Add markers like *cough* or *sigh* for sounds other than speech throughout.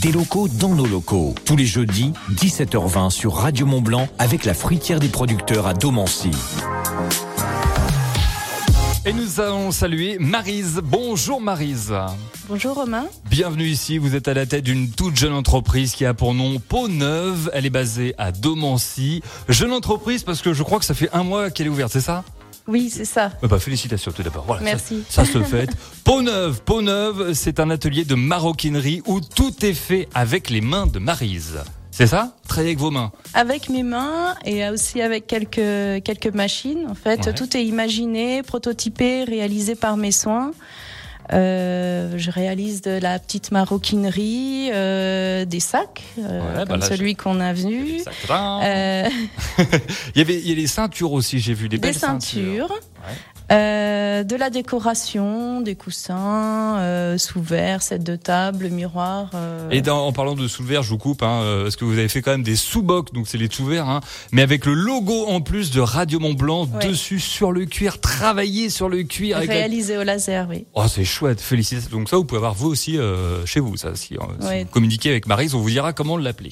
Des locaux dans nos locaux. Tous les jeudis, 17h20 sur Radio Mont Blanc avec la fruitière des producteurs à Domancy. Et nous allons saluer Marise. Bonjour Marise. Bonjour Romain. Bienvenue ici. Vous êtes à la tête d'une toute jeune entreprise qui a pour nom Peau Neuve. Elle est basée à Domancy. Jeune entreprise parce que je crois que ça fait un mois qu'elle est ouverte, c'est ça? Oui, c'est ça. bah, félicitations tout d'abord. Voilà, Merci. Ça, se fait. *laughs* Peau neuve, peau neuve, c'est un atelier de maroquinerie où tout est fait avec les mains de Marise. C'est ça? Travailler avec vos mains Avec mes mains et aussi avec quelques quelques machines. En fait, tout est imaginé, prototypé, réalisé par mes soins. Euh, je réalise de la petite maroquinerie, euh, des sacs, euh, comme bah celui qu'on a vu. *laughs* Il y avait il y a les ceintures aussi, j'ai vu des, des belles ceintures. ceintures. Euh, de la décoration, des coussins, euh, sous-verre, set de table, miroir. Euh... Et dans, en parlant de sous-verre, je vous coupe, hein, euh, parce que vous avez fait quand même des sous-bocs, donc c'est les sous-verres, hein, mais avec le logo en plus de Radio Mont Blanc dessus sur le cuir, travaillé sur le cuir. Réalisé au laser, oui. Oh, c'est chouette, félicitations. Donc ça, vous pouvez avoir vous aussi euh, chez vous, ça. Si, vous communiquez avec Marise, on vous dira comment l'appeler.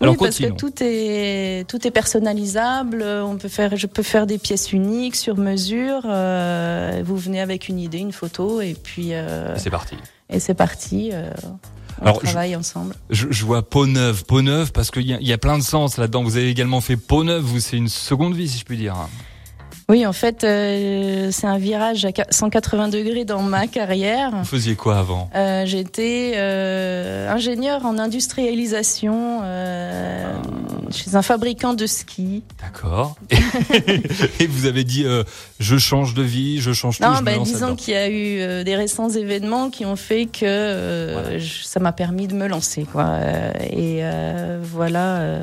Alors, oui, parce que tout est tout est personnalisable. On peut faire, je peux faire des pièces uniques sur mesure. Euh, vous venez avec une idée, une photo, et puis. Euh, c'est parti. Et c'est parti. Euh, on travaille ensemble. Je, je, vois peau neuve, peau neuve, parce qu'il y, y, a plein de sens là-dedans. Vous avez également fait peau neuve, vous, c'est une seconde vie, si je puis dire. Oui, en fait, euh, c'est un virage à 180 degrés dans ma carrière. Vous faisiez quoi avant? Euh, J'étais euh, ingénieur en industrialisation euh, chez un fabricant de ski. D'accord. *laughs* Et, vous avez dit, euh, je change de vie, je change tout. Non, bah, disons qu'il y a eu euh, des récents événements qui ont fait que ça m'a permis de me lancer, quoi. et voilà.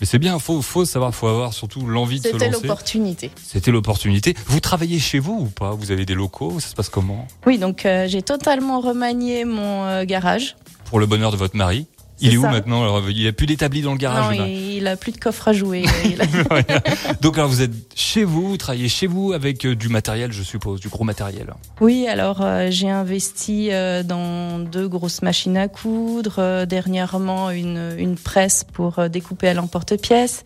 Mais c'est bien, faut, faut savoir, faut avoir surtout l'envie de se lancer. C'était l'opportunité. C'était l'opportunité. Vous travaillez chez vous ou pas? Vous avez des locaux? Ça se passe comment? Oui, donc euh, j'ai totalement remanié mon euh, garage. Pour le bonheur de votre mari il est où maintenant alors, Il a plus d'établi dans le garage Non, il, a plus de coffre à jouer. *laughs* Donc alors vous êtes chez vous, vous travaillez chez vous avec euh, du matériel, je suppose, du gros matériel. Oui, alors euh, j'ai investi euh, dans deux grosses machines à coudre, dernièrement une, une presse pour découper à l'emporte-pièce.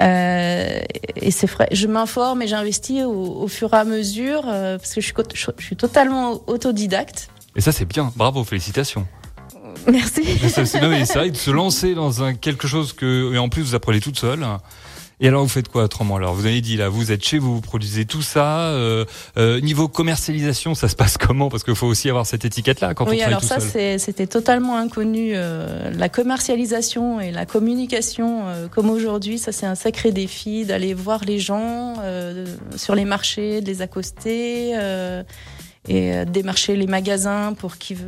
et c'est vrai, je m'informe et j'investis au, au, fur et à mesure parce que je suis, je suis totalement autodidacte. Et ça c'est bien, bravo, félicitations. Merci. C'est vrai de se lancer dans un, quelque chose que, et en plus vous apprenez toute seule. Et alors vous faites quoi autrement Alors vous avez dit là, vous êtes chez vous, vous produisez tout ça. Euh, euh, niveau commercialisation, ça se passe comment? Parce qu'il faut aussi avoir cette étiquette-là quand oui, on alors ça c'était totalement inconnu. Euh, la commercialisation et la communication, euh, comme aujourd'hui, ça c'est un sacré défi d'aller voir les gens euh, sur les marchés, de les accoster et euh, démarcher les magasins pour qu'ils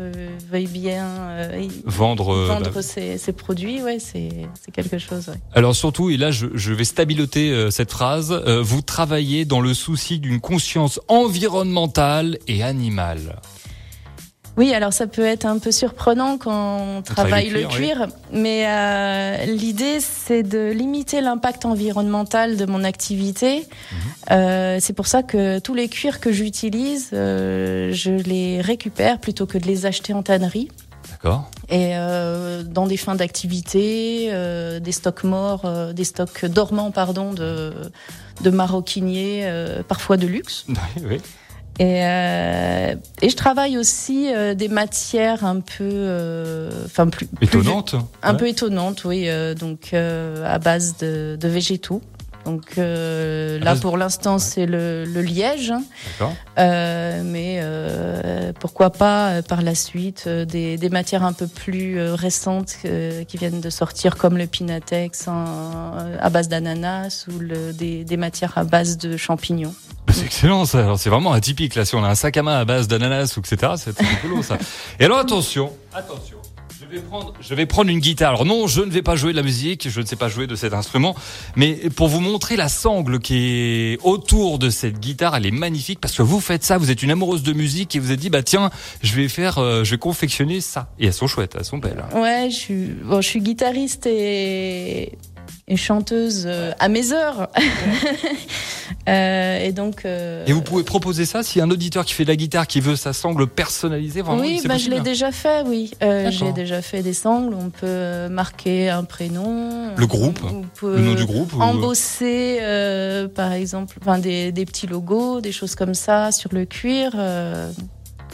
veuillent bien euh, vendre, euh, vendre bah, ces, ces, produits. Ouais, c'est quelque chose. Ouais. Alors surtout, et là je, je vais stabiloter cette phrase, vous travaillez dans le souci d'une conscience environnementale et animale. Oui, alors ça peut être un peu surprenant quand on travaille le cuir, mais euh, l'idée c'est de limiter l'impact environnemental de mon activité. Mhm. Euh, c'est pour ça que tous les cuirs que j'utilise, euh, je les récupère plutôt que de les acheter en tannerie. D'accord. Et euh, dans des fins d'activité, euh, des stocks morts, euh, des stocks dormants, pardon, de, de maroquiniers, parfois de luxe. *laughs* Oui, oui. Et, euh, et je travaille aussi euh, des matières un peu, euh, enfin plus étonnantes, un peu étonnantes, oui, euh, donc euh, à base de, de végétaux. Donc euh, là, pour l'instant, c'est le, le, liège. Euh, mais euh, pourquoi pas par la suite des, des, matières un peu plus récentes qui viennent de sortir, comme le Pinatex à base d'ananas ou le, des, des, matières à base de champignons. Bah, c'est excellent ça. Alors c'est vraiment atypique là. Si on a un sac à main à base d'ananas ou etc., c'est rigolo ça. Et alors attention, attention. Je vais, prendre, je vais prendre une guitare. Alors non, je ne vais pas jouer de la musique, je ne sais pas jouer de cet instrument, mais pour vous montrer la sangle qui est autour de cette guitare, elle est magnifique parce que vous faites ça, vous êtes une amoureuse de musique et vous êtes dit bah tiens, je vais faire, euh, je vais confectionner ça. Et elles sont chouettes, elles sont belles. Ouais, je suis, bon, je suis guitariste et et chanteuse euh, à mes heures. *laughs* euh, et donc. Euh, et vous pouvez proposer ça si un auditeur qui fait de la guitare qui veut sa sangle personnalisée vraiment. Oui, bah, je l'ai déjà fait. Oui, euh, j'ai déjà fait des sangles. On peut marquer un prénom. Le groupe. le nom du groupe. Embosser, par exemple, enfin des, des, petits logos, des choses comme ça sur le cuir.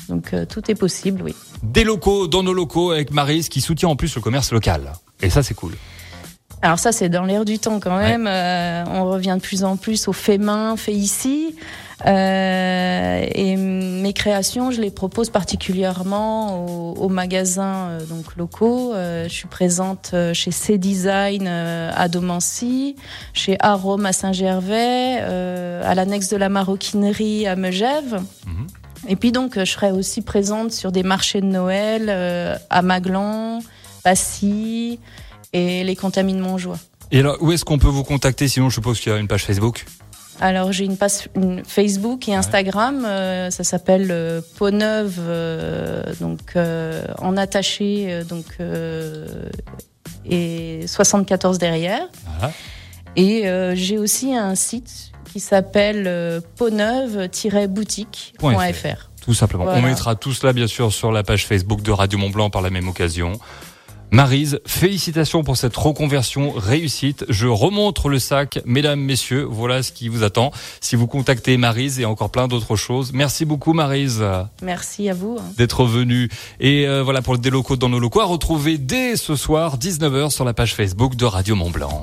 donc tout est possible, oui. Des locaux dans nos locaux avec Marise qui soutient en plus le commerce local. Et ça, c'est cool. Alors ça, c'est dans l'air du temps quand même. Euh, on revient de plus en plus au fait main, fait ici. Euh, et mes créations, je les propose particulièrement aux, magasins euh, donc locaux. je suis présente chez C Design à Domancy, chez Arome à Saint-Gervais, à l'annexe de la maroquinerie à Megève. Mhm. Et puis donc, je serai aussi présente sur des marchés de Noël à Maglan, Passy et les contamines Montjoie. Et alors, où est-ce qu'on peut vous contacter Sinon, je suppose qu'il y a une page Facebook. Alors j'ai une page Facebook et Instagram, euh, ça s'appelle euh, Peau Neuve, euh, donc en attaché, donc et 74 derrière. Et j'ai aussi un site qui s'appelle peauneuve-boutique.fr. Tout simplement. On mettra tout cela bien sûr sur la page Facebook de Radio Mont Blanc par la même occasion. Marise, félicitations pour cette reconversion réussite. Je remontre le sac, mesdames, messieurs. Voilà ce qui vous attend si vous contactez Marise et encore plein d'autres choses. Merci beaucoup, Marise. Merci à vous. D'être venue. Et euh, voilà pour le délocaux dans nos locaux à retrouver dès ce soir, 19h sur la page Facebook de Radio Mont Blanc.